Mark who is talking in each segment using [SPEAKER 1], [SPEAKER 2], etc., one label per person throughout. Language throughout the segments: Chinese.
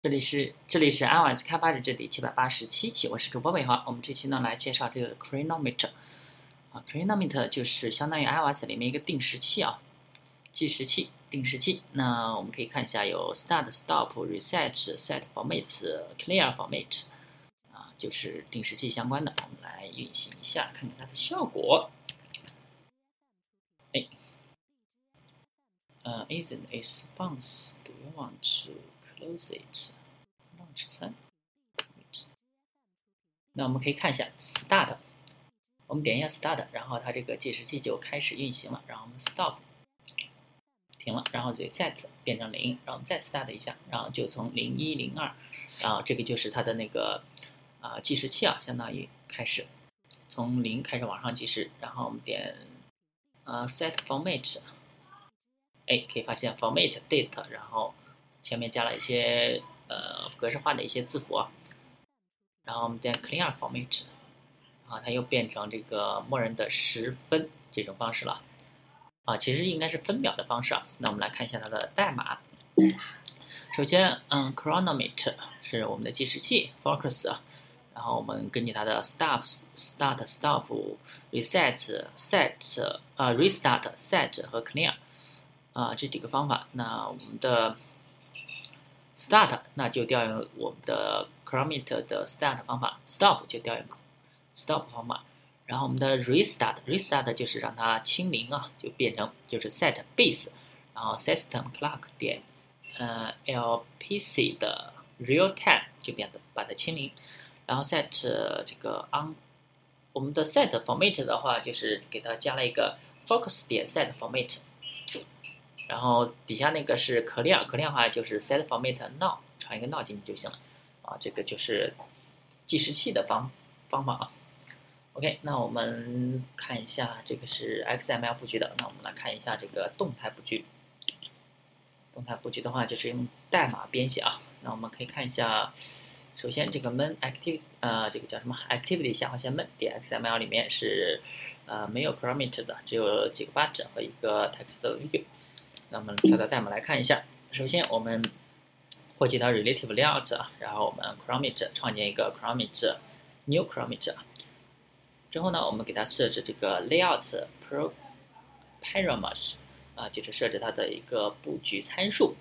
[SPEAKER 1] 这里是这里是 iOS 开发者这里七百八十七期，我是主播伟华。我们这期呢来介绍这个 Chronometer 啊，Chronometer 就是相当于 iOS 里面一个定时器啊，计时器、定时器。那我们可以看一下有 Start、Stop、Reset、Set Format、Clear Format 啊，就是定时器相关的。我们来运行一下，看看它的效果。哎，呃，Isn't a response？Do you want to? Use it Launch 三。那我们可以看一下 Start。我们点一下 Start，然后它这个计时器就开始运行了。然后我们 Stop，停了。然后 Reset 变成零，然后我们再 Start 一下，然后就从零一零二，然后这个就是它的那个啊计时器啊，相当于开始从零开始往上计时。然后我们点啊 Set Format，哎，可以发现 Format Date，然后。前面加了一些呃格式化的一些字符，然后我们点 Clear Format，啊，它又变成这个默认的十分这种方式了，啊，其实应该是分秒的方式啊。那我们来看一下它的代码。首先，嗯，Chronometer 是我们的计时器，Focus，然后我们根据它的 Stop、Start、Stop、Reset、Set、啊 Restart、Set 和 Clear，啊这几个方法，那我们的 Start 那就调用我们的 Chronometer 的 Start 方法，Stop 就调用 Stop 方法，然后我们的 Restart，Restart 就是让它清零啊，就变成就是 Set Base，然后 System Clock 点呃 LPC 的 Real Time 就变得把它清零，然后 Set 这个 On 我们的 Set Format 的话就是给它加了一个 Focus 点 Set Format。然后底下那个是 clear，clear 的话就是 set format now，传一个 now 进去就行了，啊，这个就是计时器的方方法啊。OK，那我们看一下这个是 XML 布局的，那我们来看一下这个动态布局。动态布局的话就是用代码编写啊，那我们可以看一下，首先这个 main activity，呃，这个叫什么 activity 下划线 main 点 XML 里面是呃没有 parameter 的，只有几个 button 和一个 text view。那我们跳到代码来看一下。首先，我们获取到 relative layout，然后我们 chronometer 创建一个 chronometer new chronometer。之后呢，我们给它设置这个 layout pro parameters，啊，就是设置它的一个布局参数。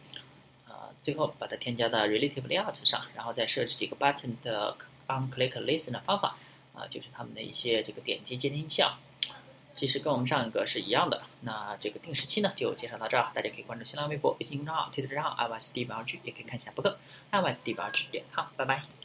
[SPEAKER 1] 啊，最后把它添加到 relative layout 上，然后再设置几个 button 的 on click listen 的方法，啊，就是它们的一些这个点击接听器啊。其实跟我们上一个是一样的。那这个定时器呢，就介绍到这儿。大家可以关注新浪微博、微信公众号、推特账号 iOS 第八 G，也可以看一下博客 iOS 第八 G 点 com。拜拜。